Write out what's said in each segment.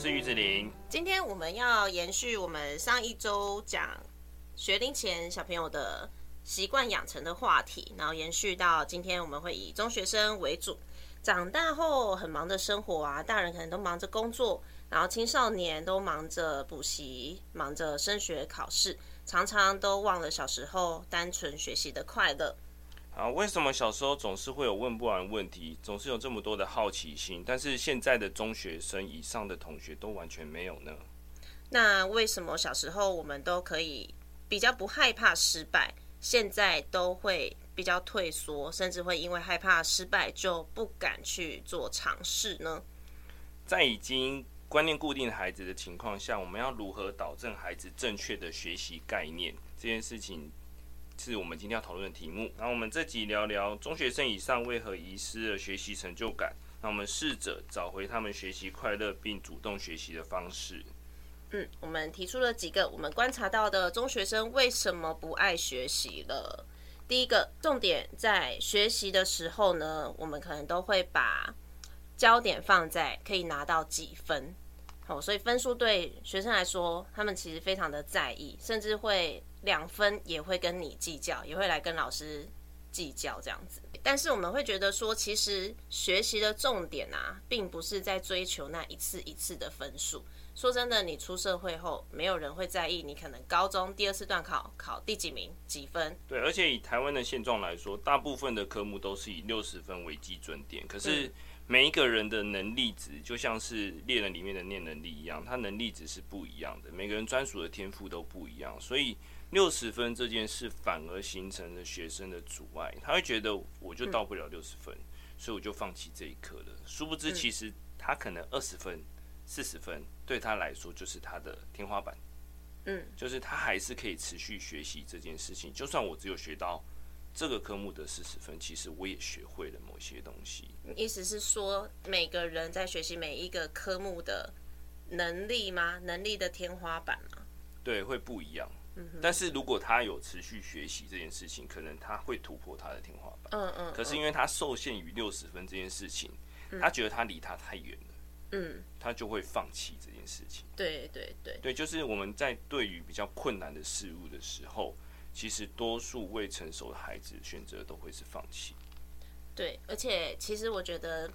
我是玉子陵。今天我们要延续我们上一周讲学龄前小朋友的习惯养成的话题，然后延续到今天，我们会以中学生为主。长大后很忙的生活啊，大人可能都忙着工作，然后青少年都忙着补习，忙着升学考试，常常都忘了小时候单纯学习的快乐。啊，为什么小时候总是会有问不完问题，总是有这么多的好奇心，但是现在的中学生以上的同学都完全没有呢？那为什么小时候我们都可以比较不害怕失败，现在都会比较退缩，甚至会因为害怕失败就不敢去做尝试呢？在已经观念固定的孩子的情况下，我们要如何导正孩子正确的学习概念？这件事情。是我们今天要讨论的题目。那我们这集聊聊中学生以上为何遗失了学习成就感。那我们试着找回他们学习快乐并主动学习的方式。嗯，我们提出了几个我们观察到的中学生为什么不爱学习了。第一个重点在学习的时候呢，我们可能都会把焦点放在可以拿到几分。好，所以分数对学生来说，他们其实非常的在意，甚至会。两分也会跟你计较，也会来跟老师计较这样子。但是我们会觉得说，其实学习的重点啊，并不是在追求那一次一次的分数。说真的，你出社会后，没有人会在意你可能高中第二次段考考第几名几分。对，而且以台湾的现状来说，大部分的科目都是以六十分为基准点。可是每一个人的能力值，就像是猎人里面的念能力一样，他能力值是不一样的。每个人专属的天赋都不一样，所以。六十分这件事反而形成了学生的阻碍，他会觉得我就到不了六十分，嗯，所以我就放弃这一科了。殊不知，其实他可能二十分、四十分对他来说就是他的天花板。嗯，就是他还是可以持续学习这件事情。就算我只有学到这个科目的四十分，其实我也学会了某些东西。意思是说，每个人在学习每一个科目的能力吗？能力的天花板吗？对，会不一样。但是如果他有持续学习这件事情，可能他会突破他的天花板。嗯嗯。可是因为他受限于六十分这件事情，他觉得他离他太远了。嗯。他就会放弃这件事情。对对对。对，就是我们在对于比较困难的事物的时候，其实多数未成熟的孩子选择都会是放弃。对，而且其实我觉得。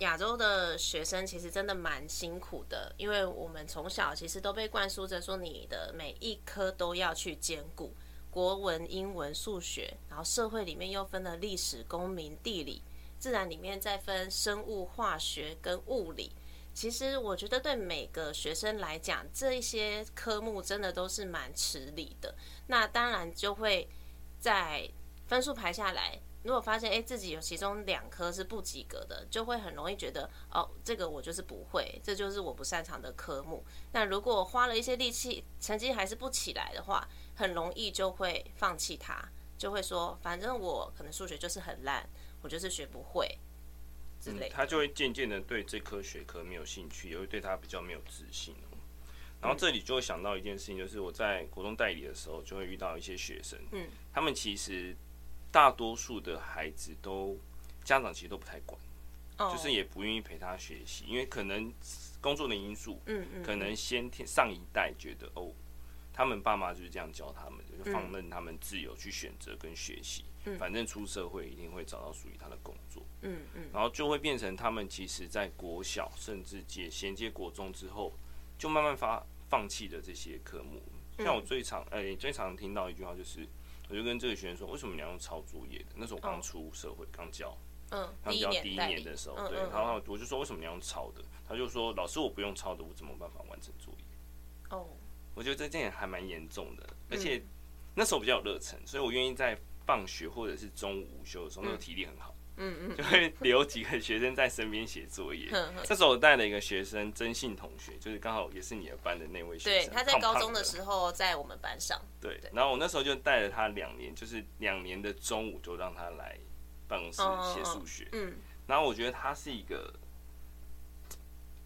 亚洲的学生其实真的蛮辛苦的，因为我们从小其实都被灌输着说，你的每一科都要去兼顾，国文、英文、数学，然后社会里面又分了历史、公民、地理，自然里面再分生物、化学跟物理。其实我觉得对每个学生来讲，这一些科目真的都是蛮吃力的。那当然就会在分数排下来。如果发现诶，自己有其中两科是不及格的，就会很容易觉得哦，这个我就是不会，这就是我不擅长的科目。那如果花了一些力气，成绩还是不起来的话，很容易就会放弃它，就会说反正我可能数学就是很烂，我就是学不会之类的。他就会渐渐的对这科学科没有兴趣，也会对他比较没有自信。然后这里就会想到一件事情，就是我在国中代理的时候，就会遇到一些学生，嗯，他们其实。大多数的孩子都家长其实都不太管，oh. 就是也不愿意陪他学习，因为可能工作的因素，嗯嗯，可能先天上一代觉得哦，他们爸妈就是这样教他们的，就放任他们自由去选择跟学习，嗯，反正出社会一定会找到属于他的工作，嗯嗯，然后就会变成他们其实在国小甚至接衔接国中之后，就慢慢发放弃的这些科目。像我最常哎、欸、最常听到一句话就是。我就跟这个学生说：“为什么你要用抄作业的？那时候我刚出社会，刚教，嗯，刚教第一年的时候，对。然后我就说：为什么你要用抄的？他就说：老师，我不用抄的，我怎么办法完成作业？哦，我觉得这件还蛮严重的，而且那时候比较有热忱，所以我愿意在放学或者是中午午休的时候，那个体力很好。”嗯嗯，就会留几个学生在身边写作业。这时候我带了一个学生，曾信同学，就是刚好也是你的班的那位学生。对，他在高中的时候在我们班上。对，然后我那时候就带了他两年，就是两年的中午就让他来办公室写数学。嗯，然后我觉得他是一个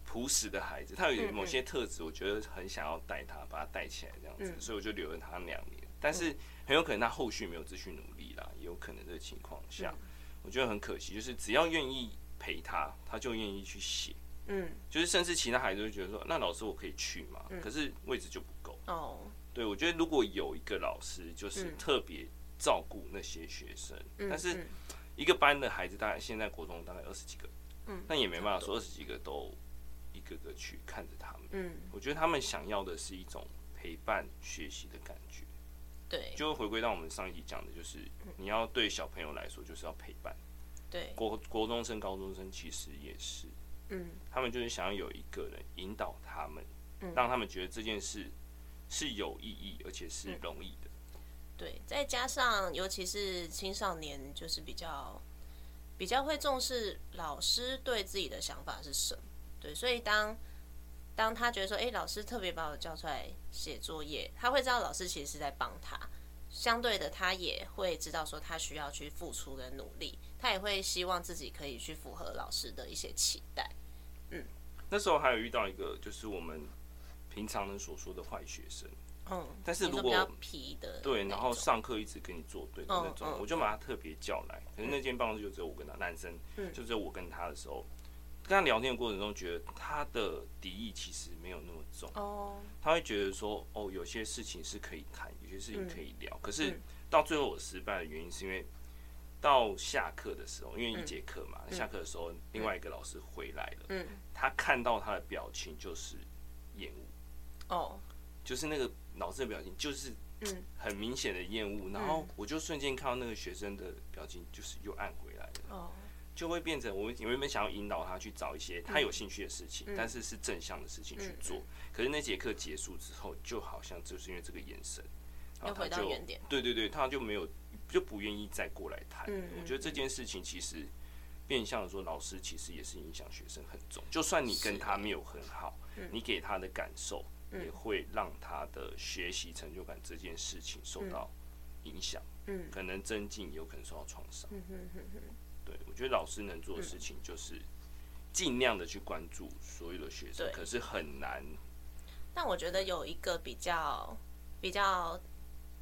朴实的孩子，他有某些特质，我觉得很想要带他，把他带起来这样子，所以我就留了他两年。但是很有可能他后续没有继续努力啦，也有可能这个情况下。我觉得很可惜，就是只要愿意陪他，他就愿意去写。嗯，就是甚至其他孩子会觉得说，那老师我可以去嘛？嗯、可是位置就不够。哦，对，我觉得如果有一个老师就是特别照顾那些学生，嗯、但是一个班的孩子大概现在国中大概二十几个，嗯，那也没办法说二十几个都一个个去看着他们。嗯，我觉得他们想要的是一种陪伴学习的感觉。对，就回归到我们上一集讲的，就是你要对小朋友来说，就是要陪伴。对，国国中生、高中生其实也是，嗯，他们就是想要有一个人引导他们，嗯，让他们觉得这件事是有意义，而且是容易的。对，再加上尤其是青少年，就是比较比较会重视老师对自己的想法是什么。对，所以当当他觉得说，哎，老师特别把我叫出来写作业，他会知道老师其实是在帮他。相对的，他也会知道说他需要去付出跟努力，他也会希望自己可以去符合老师的一些期待。嗯，那时候还有遇到一个，就是我们平常人所说的坏学生。嗯，但是如果比较皮的对，然后上课一直跟你作对的那种，嗯、我就把他特别叫来。可是那间办公室就只有我跟他，男生，就只有我跟他的时候。跟他聊天的过程中，觉得他的敌意其实没有那么重。哦，他会觉得说，哦，有些事情是可以谈，有些事情可以聊。嗯、可是到最后我失败的原因，是因为到下课的时候，因为一节课嘛，嗯、下课的时候另外一个老师回来了。嗯，他看到他的表情就是厌恶。哦，就是那个老师的表情，就是嗯，很明显的厌恶。然后我就瞬间看到那个学生的表情，就是又暗回来了。哦。就会变成我们原本想要引导他去找一些他有兴趣的事情，嗯、但是是正向的事情去做。嗯、可是那节课结束之后，就好像就是因为这个眼神，然后他就对对对，他就没有就不愿意再过来谈。嗯、我觉得这件事情其实变相的说，老师其实也是影响学生很重。就算你跟他没有很好，嗯、你给他的感受也会让他的学习成就感这件事情受到影响。嗯，可能增进，也有可能受到创伤。嗯哼哼哼。对，我觉得老师能做的事情就是尽量的去关注所有的学生，可是很难。但我觉得有一个比较比较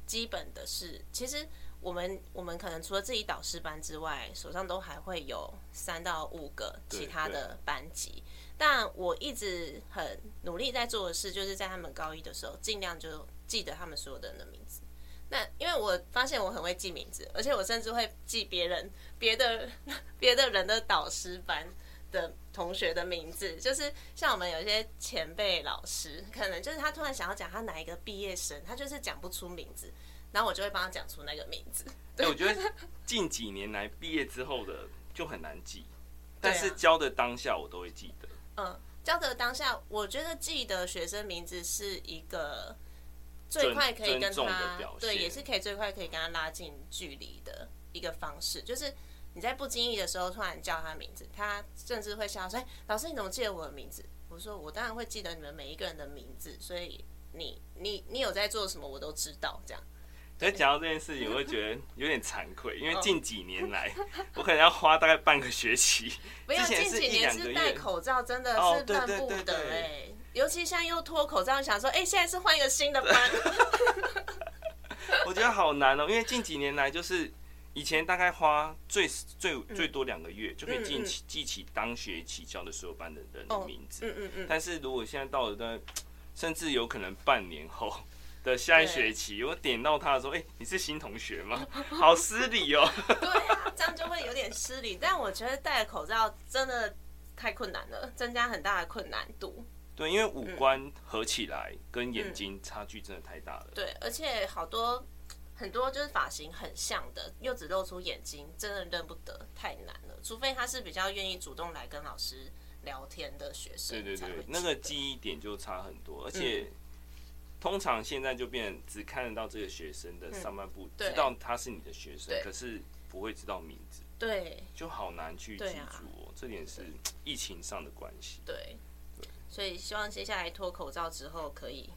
基本的是，其实我们我们可能除了自己导师班之外，手上都还会有三到五个其他的班级。但我一直很努力在做的事，就是在他们高一的时候，尽量就记得他们所有的人的名字。那因为我发现我很会记名字，而且我甚至会记别人别的 别的人的导师班的同学的名字，就是像我们有一些前辈老师，可能就是他突然想要讲他哪一个毕业生，他就是讲不出名字，然后我就会帮他讲出那个名字。对，我觉得近几年来毕业之后的就很难记，但是教的当下我都会记得。嗯，教的当下，我觉得记得学生名字是一个。最快可以跟他对，也是可以最快可以跟他拉近距离的一个方式，就是你在不经意的时候突然叫他名字，他甚至会笑说：“哎，老师你怎么记得我的名字？”我说：“我当然会记得你们每一个人的名字，所以你你你有在做什么，我都知道。”这样。所以讲到这件事情，我会觉得有点惭愧，因为近几年来，我可能要花大概半个学期。不要近几年是戴口罩，真的是办不得哎。尤其现在又脱口罩，想说，哎、欸，现在是换一个新的班。我觉得好难哦、喔，因为近几年来，就是以前大概花最最最多两个月就可以记起记起当学期教的所有班的人的名字。嗯嗯嗯。但是如果现在到了的，甚至有可能半年后 的下一学期，我点到他的时候，哎，你是新同学吗？好失礼哦。对啊，这样就会有点失礼。但我觉得戴口罩真的太困难了，增加很大的困难度。对，因为五官合起来跟眼睛差距真的太大了。嗯、对，而且好多很多就是发型很像的，又只露出眼睛，真的认不得，太难了。除非他是比较愿意主动来跟老师聊天的学生。对对对，那个记忆点就差很多，而且、嗯、通常现在就变只看得到这个学生的上半部，嗯、知道他是你的学生，可是不会知道名字。对，就好难去记住哦。啊、这点是疫情上的关系。对。所以希望接下来脱口罩之后，可以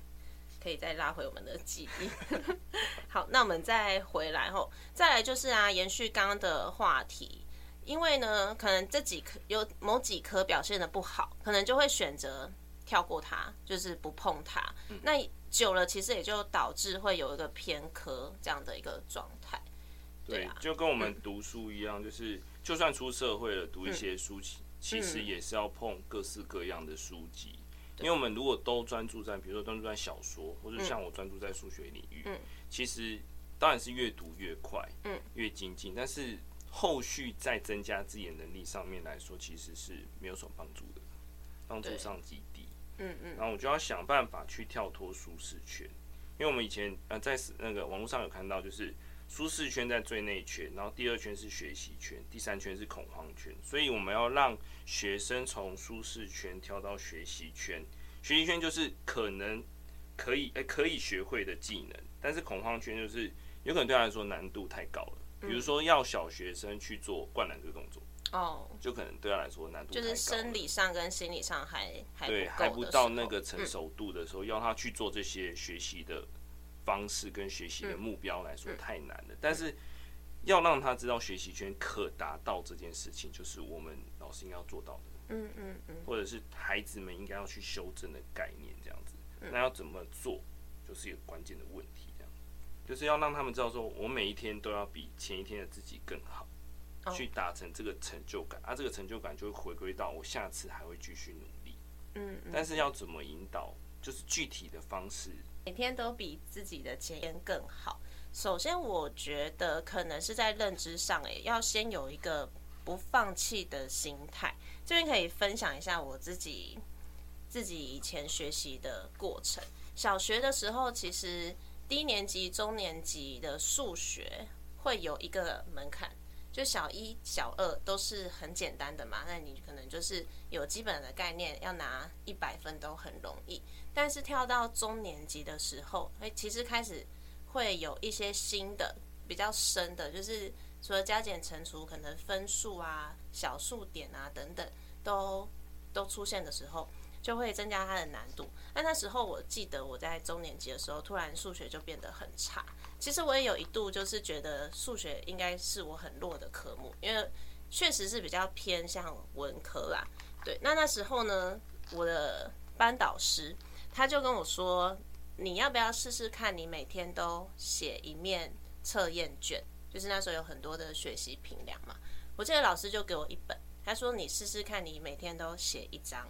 可以再拉回我们的记忆。好，那我们再回来后，再来就是啊，延续刚刚的话题，因为呢，可能这几科有某几科表现的不好，可能就会选择跳过它，就是不碰它。嗯、那久了，其实也就导致会有一个偏科这样的一个状态。对，对啊，就跟我们读书一样，嗯、就是就算出社会了，读一些书籍。其实也是要碰各式各样的书籍。因为我们如果都专注在，比如说专注在小说，或者像我专注在数学领域，其实当然是越读越快，越精进，但是后续再增加自己的能力上面来说，其实是没有什么帮助的，帮助上极低。嗯嗯然后我就要想办法去跳脱舒适圈，因为我们以前呃在那个网络上有看到，就是舒适圈在最内圈，然后第二圈是学习圈，第三圈是恐慌圈，所以我们要让学生从舒适圈跳到学习圈。学习圈就是可能可以诶、欸、可以学会的技能，但是恐慌圈就是有可能对他来说难度太高了。比如说要小学生去做灌篮这个动作，哦，就可能对他来说难度就是生理上跟心理上还还对还不到那个成熟度的时候，要他去做这些学习的方式跟学习的目标来说太难了。但是要让他知道学习圈可达到这件事情，就是我们老师应该要做到的。嗯嗯嗯，或者是孩子们应该要去修正的概念，这样子，那要怎么做，就是一个关键的问题，这样，就是要让他们知道说，我每一天都要比前一天的自己更好，去达成这个成就感，啊，这个成就感就会回归到我下次还会继续努力，嗯，但是要怎么引导，就是具体的方式，每天都比自己的前天更好。首先，我觉得可能是在认知上，哎，要先有一个不放弃的心态。这边可以分享一下我自己自己以前学习的过程。小学的时候，其实低年级、中年级的数学会有一个门槛，就小一、小二都是很简单的嘛。那你可能就是有基本的概念，要拿一百分都很容易。但是跳到中年级的时候，哎，其实开始会有一些新的、比较深的，就是。除了加减乘除，可能分数啊、小数点啊等等，都都出现的时候，就会增加它的难度。那那时候我记得我在中年级的时候，突然数学就变得很差。其实我也有一度就是觉得数学应该是我很弱的科目，因为确实是比较偏向文科啦。对，那那时候呢，我的班导师他就跟我说：“你要不要试试看？你每天都写一面测验卷。”就是那时候有很多的学习评量嘛，我记得老师就给我一本，他说你试试看，你每天都写一张，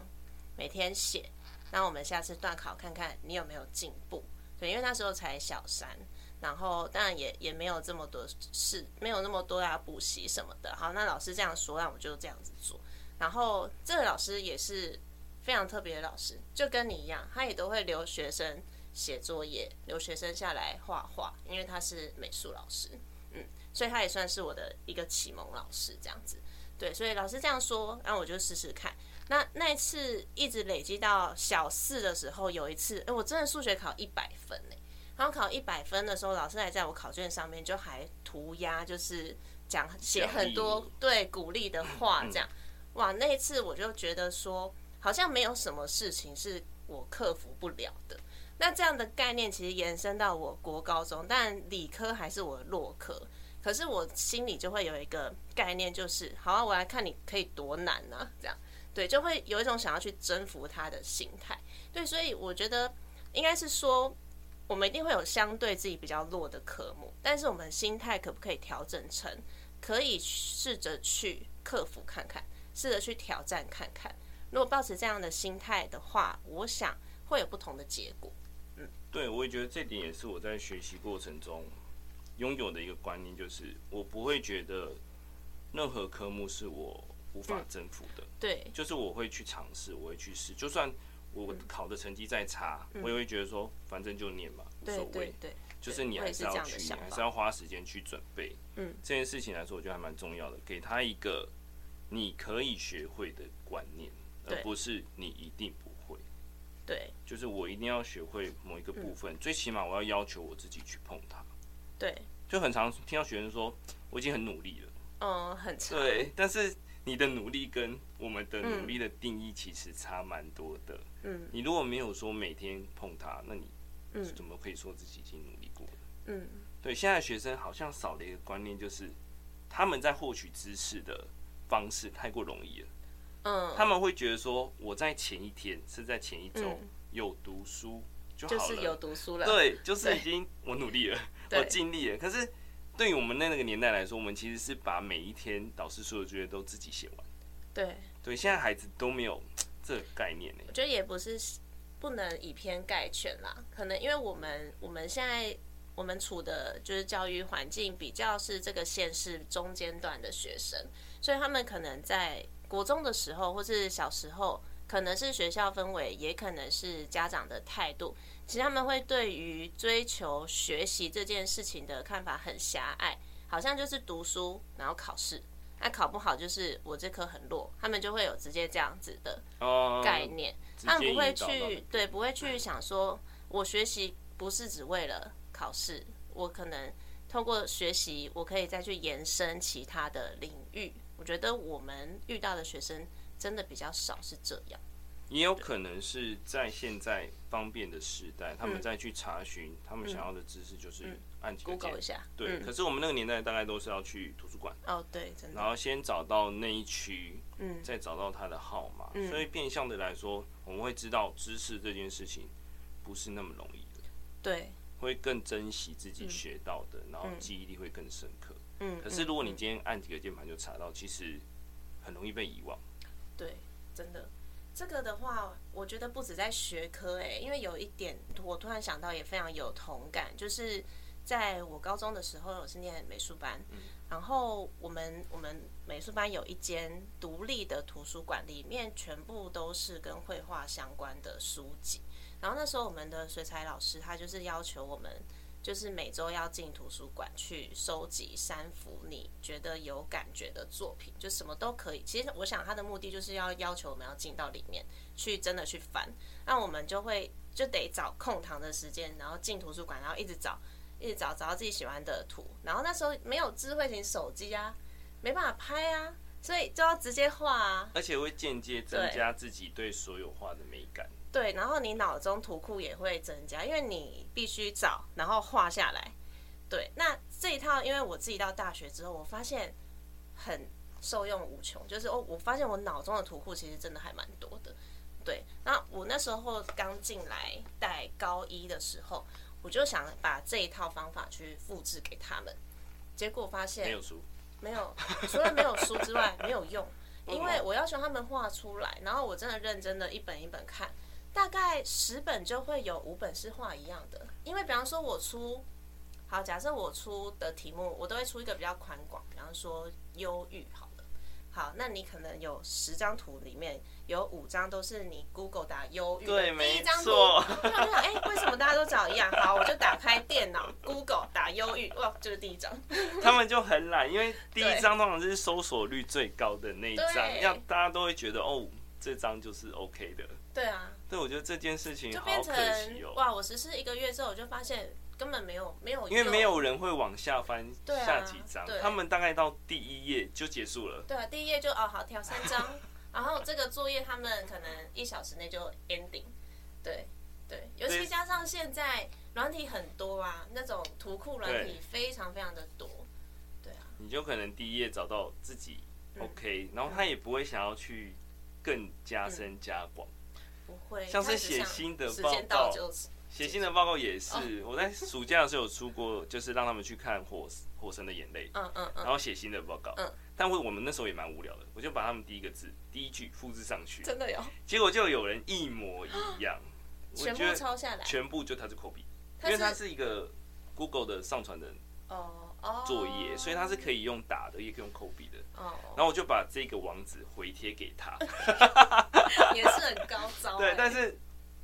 每天写，那我们下次段考看看你有没有进步。对，因为那时候才小三，然后当然也也没有这么多事，没有那么多要补习什么的。好，那老师这样说，那我就这样子做。然后这个老师也是非常特别的老师，就跟你一样，他也都会留学生写作业，留学生下来画画，因为他是美术老师。嗯所以他也算是我的一个启蒙老师，这样子，对，所以老师这样说，那我就试试看。那那一次一直累积到小四的时候，有一次，哎，我真的数学考一百分呢。然后考一百分的时候，老师还在我考卷上面就还涂鸦，就是讲写很多对鼓励的话，这样。哇，那一次我就觉得说，好像没有什么事情是我克服不了的。那这样的概念其实延伸到我国高中，但理科还是我的弱科。可是我心里就会有一个概念，就是好啊，我来看你可以多难呢？这样对，就会有一种想要去征服他的心态。对，所以我觉得应该是说，我们一定会有相对自己比较弱的科目，但是我们心态可不可以调整成可以试着去克服看看，试着去挑战看看。如果抱持这样的心态的话，我想会有不同的结果。嗯，对，我也觉得这点也是我在学习过程中。拥有的一个观念就是，我不会觉得任何科目是我无法征服的。对，就是我会去尝试，我会去试。就算我考的成绩再差，我也会觉得说，反正就念嘛，无所谓。对对，就是你还是要去，你还是要花时间去准备。嗯，这件事情来说，我觉得还蛮重要的，给他一个你可以学会的观念，而不是你一定不会。对，就是我一定要学会某一个部分，最起码我要要求我自己去碰它。对，就很常听到学生说，我已经很努力了，嗯，很。对，但是你的努力跟我们的努力的定义其实差蛮多的。嗯，你如果没有说每天碰它，那你怎么可以说自己已经努力过了？嗯，对，现在学生好像少了一个观念，就是他们在获取知识的方式太过容易了。嗯，他们会觉得说，我在前一天是在前一周有读书。就，就是有读书了，对，就是已经我努力了，我尽力了。可是对于我们那那个年代来说，我们其实是把每一天导师说的作业都自己写完。对，对，现在孩子都没有这个概念呢。我觉得也不是不能以偏概全啦，可能因为我们我们现在我们处的就是教育环境比较是这个县市中间段的学生，所以他们可能在国中的时候或是小时候，可能是学校氛围，也可能是家长的态度。其实他们会对于追求学习这件事情的看法很狭隘，好像就是读书然后考试，那考不好就是我这科很弱，他们就会有直接这样子的概念，他们不会去对，不会去想说，我学习不是只为了考试，我可能通过学习，我可以再去延伸其他的领域。我觉得我们遇到的学生真的比较少是这样。也有可能是在现在方便的时代，他们再去查询他们想要的知识，就是按几个键，Google 一下。对，可是我们那个年代大概都是要去图书馆。哦，对，真的。然后先找到那一区，嗯，再找到他的号码。所以变相的来说，我们会知道知识这件事情不是那么容易的。对。会更珍惜自己学到的，然后记忆力会更深刻。嗯。可是如果你今天按几个键盘就查到，其实很容易被遗忘。对，真的。这个的话，我觉得不止在学科诶，因为有一点我突然想到也非常有同感，就是在我高中的时候，我是念美术班，然后我们我们美术班有一间独立的图书馆，里面全部都是跟绘画相关的书籍，然后那时候我们的水彩老师他就是要求我们。就是每周要进图书馆去收集三幅你觉得有感觉的作品，就什么都可以。其实我想他的目的就是要要求我们要进到里面去，真的去翻。那我们就会就得找空堂的时间，然后进图书馆，然后一直找，一直找，找到自己喜欢的图。然后那时候没有智慧型手机啊，没办法拍啊，所以就要直接画啊。而且会间接增加自己对所有画的美感。对，然后你脑中图库也会增加，因为你必须找，然后画下来。对，那这一套，因为我自己到大学之后，我发现很受用无穷。就是哦，我发现我脑中的图库其实真的还蛮多的。对，那我那时候刚进来带高一的时候，我就想把这一套方法去复制给他们，结果发现没有书，没有，除了没有书之外没有用，因为我要求他们画出来，然后我真的认真的一本一本看。大概十本就会有五本是画一样的，因为比方说我出，好，假设我出的题目，我都会出一个比较宽广，比方说忧郁，好了，好，那你可能有十张图里面有五张都是你 Google 打忧郁，对，第一张图。哎、欸，为什么大家都找一样？好，我就打开电脑 Google 打忧郁，哇，就是第一张。他们就很懒，因为第一张通常是搜索率最高的那一张，要大家都会觉得哦，这张就是 OK 的。对啊，对，我觉得这件事情就变成哇！我实施一个月之后，我就发现根本没有没有，因为没有人会往下翻下几张，他们大概到第一页就结束了。对啊，第一页就哦好挑三张，然后这个作业他们可能一小时内就 ending。对对，尤其加上现在软体很多啊，那种图库软体非常非常的多。对啊，你就可能第一页找到自己 OK，然后他也不会想要去更加深加广。不会，像是写新的报告，写新的报告也是。我在暑假的时候有出过，就是让他们去看火《火火神的眼泪》，嗯嗯，然后写新的报告。嗯，但我我们那时候也蛮无聊的，我就把他们第一个字、第一句复制上去，真的有。结果就有人一模一样，全部抄下来，全部就他是 copy，因为它是一个 Google 的上传的作业，所以它是可以用打的，也可以用 copy 的。然后我就把这个网址回贴给他。也是很高招，对，但是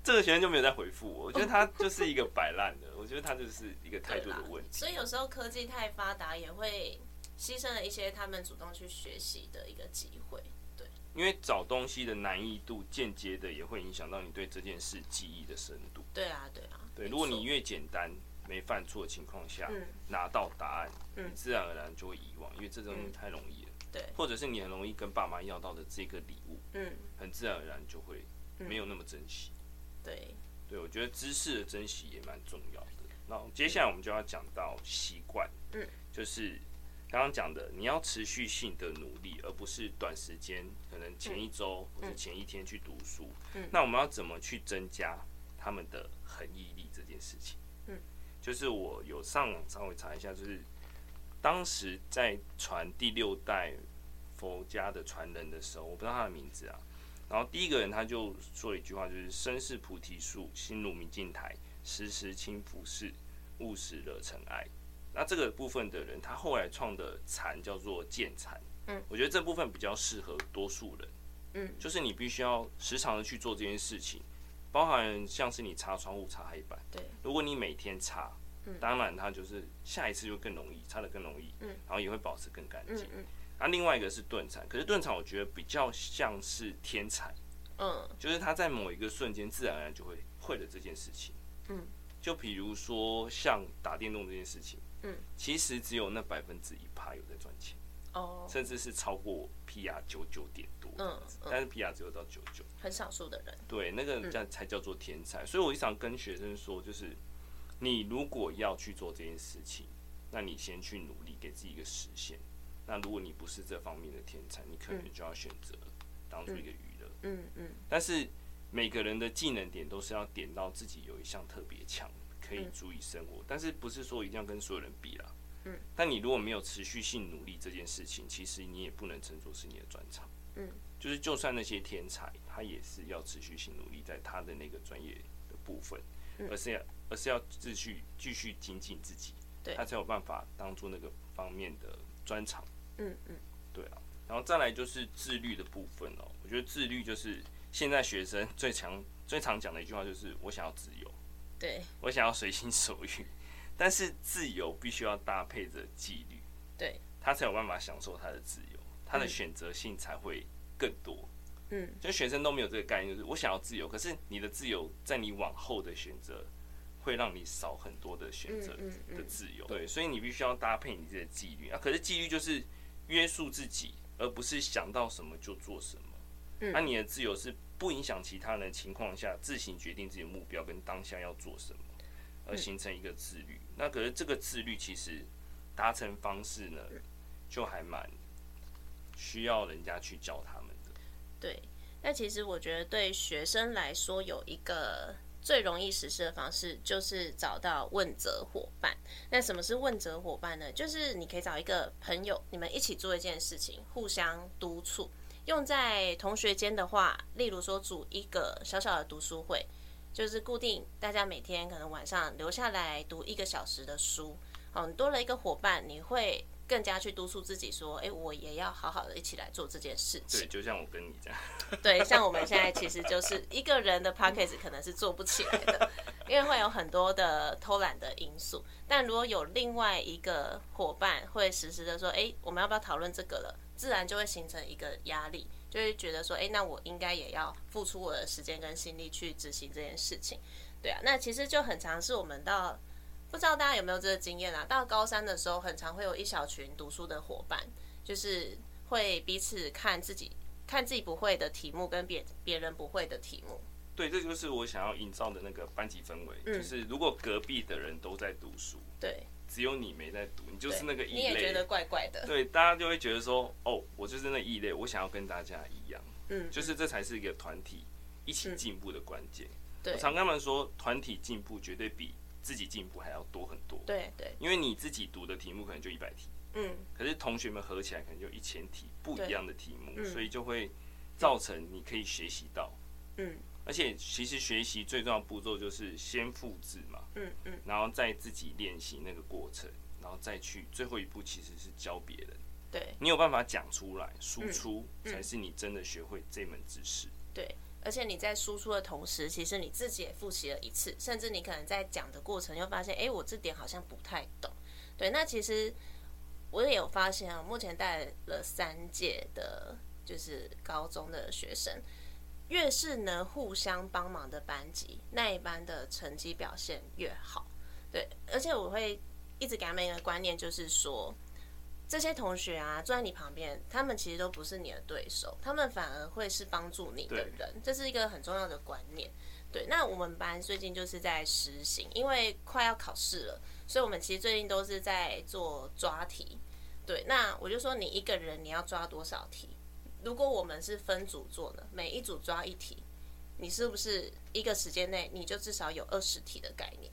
这个学生就没有再回复我。我觉得他就是一个摆烂的，我觉得他就是一个态度的问题。所以有时候科技太发达，也会牺牲了一些他们主动去学习的一个机会。对，因为找东西的难易度，间接的也会影响到你对这件事记忆的深度。对啊，对啊，对。如果你越简单、没犯错的情况下拿到答案，你自然而然就会遗忘，因为这东西太容易了。对，或者是你很容易跟爸妈要到的这个礼物，嗯，很自然而然就会没有那么珍惜。嗯、对，对我觉得知识的珍惜也蛮重要的。那接下来我们就要讲到习惯，嗯，就是刚刚讲的，你要持续性的努力，而不是短时间，可能前一周或者前一天去读书。嗯，那我们要怎么去增加他们的恒毅力这件事情？嗯，就是我有上网稍微查一下，就是。当时在传第六代佛家的传人的时候，我不知道他的名字啊。然后第一个人他就说了一句话，就是“身是菩提树，心如明镜台，时时轻拂拭，勿使惹尘埃”。那这个部分的人，他后来创的禅叫做见禅。嗯，我觉得这部分比较适合多数人。嗯，就是你必须要时常的去做这件事情，包含像是你擦窗户、擦黑板。对，如果你每天擦，当然它就是下一次就更容易，擦的更容易。嗯，然后也会保持更干净。嗯，那另外一个是顿禅，可是顿禅我觉得比较像是天才。嗯，就是他在某一个瞬间自然而然就会会了这件事情。嗯，就比如说像打电动这件事情。嗯，其实只有那百分之一趴有在赚钱。哦，甚至是超过 PR 九九点多，嗯，但是 PR 只有到九九，很少数的人，对，那个叫才叫做天才。所以我一想跟学生说，就是你如果要去做这件事情，那你先去努力，给自己一个实现。那如果你不是这方面的天才，你可能就要选择当做一个娱乐，嗯嗯。但是每个人的技能点都是要点到自己有一项特别强，可以足以生活，但是不是说一定要跟所有人比啦。嗯，但你如果没有持续性努力这件事情，其实你也不能称作是你的专长。嗯，就是就算那些天才，他也是要持续性努力在他的那个专业的部分，而是要而是要继续继续精进自己，对，他才有办法当做那个方面的专长。嗯嗯，对啊，然后再来就是自律的部分哦。我觉得自律就是现在学生最强最常讲的一句话，就是我想要自由，对，我想要随心所欲。但是自由必须要搭配着纪律，对，他才有办法享受他的自由，他的选择性才会更多。嗯，就学生都没有这个概念，就是我想要自由，可是你的自由在你往后的选择会让你少很多的选择的自由。对，所以你必须要搭配你这个纪律啊。可是纪律就是约束自己，而不是想到什么就做什么。那你的自由是不影响其他人的情况下，自行决定自己的目标跟当下要做什么。而形成一个自律，那可是这个自律其实达成方式呢，就还蛮需要人家去教他们的。对，那其实我觉得对学生来说，有一个最容易实施的方式，就是找到问责伙伴。那什么是问责伙伴呢？就是你可以找一个朋友，你们一起做一件事情，互相督促。用在同学间的话，例如说组一个小小的读书会。就是固定，大家每天可能晚上留下来读一个小时的书。哦，你多了一个伙伴，你会更加去督促自己说：“哎，我也要好好的一起来做这件事情。”对，就像我跟你这样。对，像我们现在其实就是一个人的 podcast 可能是做不起来的，因为会有很多的偷懒的因素。但如果有另外一个伙伴会实时的说：“哎，我们要不要讨论这个了？”自然就会形成一个压力。就会觉得说，哎，那我应该也要付出我的时间跟心力去执行这件事情，对啊。那其实就很常是我们到，不知道大家有没有这个经验啊？到高三的时候，很常会有一小群读书的伙伴，就是会彼此看自己看自己不会的题目，跟别别人不会的题目。对，这就是我想要营造的那个班级氛围，嗯，就是如果隔壁的人都在读书，对。只有你没在读，你就是那个异类。你也觉得怪怪的。对，大家就会觉得说，哦，我就是那异类，我想要跟大家一样。嗯，就是这才是一个团体一起进步的关键。对，我常跟他们说，团体进步绝对比自己进步还要多很多。对对，因为你自己读的题目可能就一百题，嗯，可是同学们合起来可能就一千题不一样的题目，所以就会造成你可以学习到，嗯。而且，其实学习最重要的步骤就是先复制嘛，嗯嗯，然后再自己练习那个过程，然后再去最后一步，其实是教别人。对，你有办法讲出来，输出才是你真的学会这门知识。对，而且你在输出的同时，其实你自己也复习了一次，甚至你可能在讲的过程又发现，哎，我这点好像不太懂。对，那其实我也有发现啊，目前带了三届的，就是高中的学生。越是能互相帮忙的班级，那一班的成绩表现越好。对，而且我会一直给他们一个观念，就是说，这些同学啊，坐在你旁边，他们其实都不是你的对手，他们反而会是帮助你的人。这是一个很重要的观念。对，那我们班最近就是在实行，因为快要考试了，所以我们其实最近都是在做抓题。对，那我就说，你一个人你要抓多少题？如果我们是分组做的，每一组抓一题，你是不是一个时间内你就至少有二十题的概念？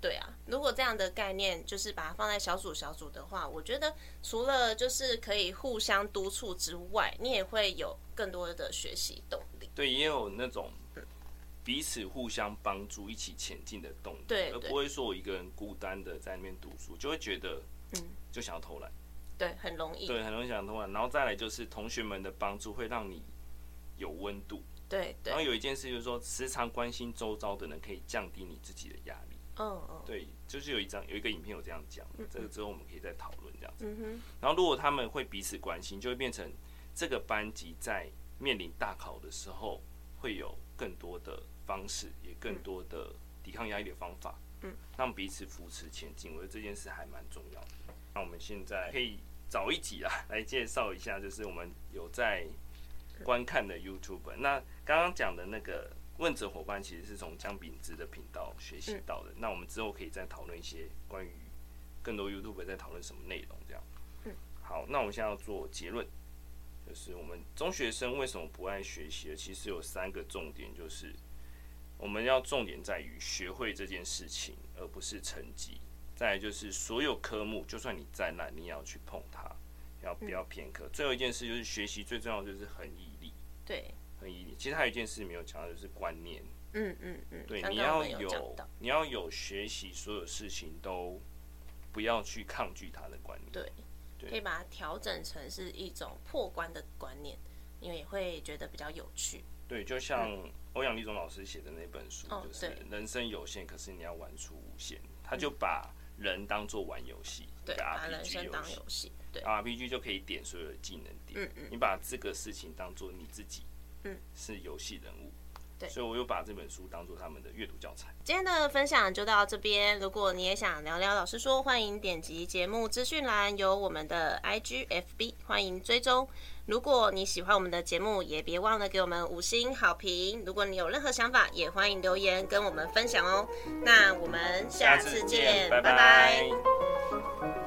对对啊，如果这样的概念就是把它放在小组小组的话，我觉得除了就是可以互相督促之外，你也会有更多的学习动力。对，也有那种彼此互相帮助、一起前进的动力，对，而不会说我一个人孤单的在那边读书，就会觉得嗯，就想要偷懒。对，很容易。对，很容易想偷懒。然后再来就是同学们的帮助会让你有温度。对，对。然后有一件事就是说，时常关心周遭的人可以降低你自己的压力。嗯嗯。对，就是有一张有一个影片有这样讲，这个之后我们可以再讨论这样子。然后如果他们会彼此关心，就会变成这个班级在面临大考的时候，会有更多的方式，也更多的抵抗压力的方法。嗯。让彼此扶持前进，我觉得这件事还蛮重要的。那我们现在可以早一集啊，来介绍一下，就是我们有在观看的 YouTube。那刚刚讲的那个问责伙伴，其实是从姜秉之的频道学习到的。那我们之后可以再讨论一些关于更多 YouTube 在讨论什么内容，这样。好，那我们现在要做结论，就是我们中学生为什么不爱学习？其实有三个重点，就是我们要重点在于学会这件事情，而不是成绩。再来就是所有科目，就算你再烂，你也要去碰它，要不要偏科？最后一件事就是学习最重要就是恒毅力。对，其实还有一件事没有讲到，就是观念。嗯嗯嗯。对，你要有，你要有学习所有事情都不要去抗拒他的观念。对，可以把它调整成是一种破关的观念，因为也会觉得比较有趣。对，就像欧阳立中老师写的那本书，就是人生有限，可是你要玩出无限。他就把人当做玩游戏，对，把人生当游戏，对，RPG 就可以点所有的技能点，嗯嗯，你把这个事情当做你自己，嗯，是游戏人物。对，所以我又把这本书当做他们的阅读教材。今天的分享就到这边，如果你也想聊聊老师说，欢迎点击节目资讯栏有我们的 IG FB，欢迎追踪。如果你喜欢我们的节目，也别忘了给我们五星好评。如果你有任何想法，也欢迎留言跟我们分享哦。那我们下次见，拜拜。拜拜。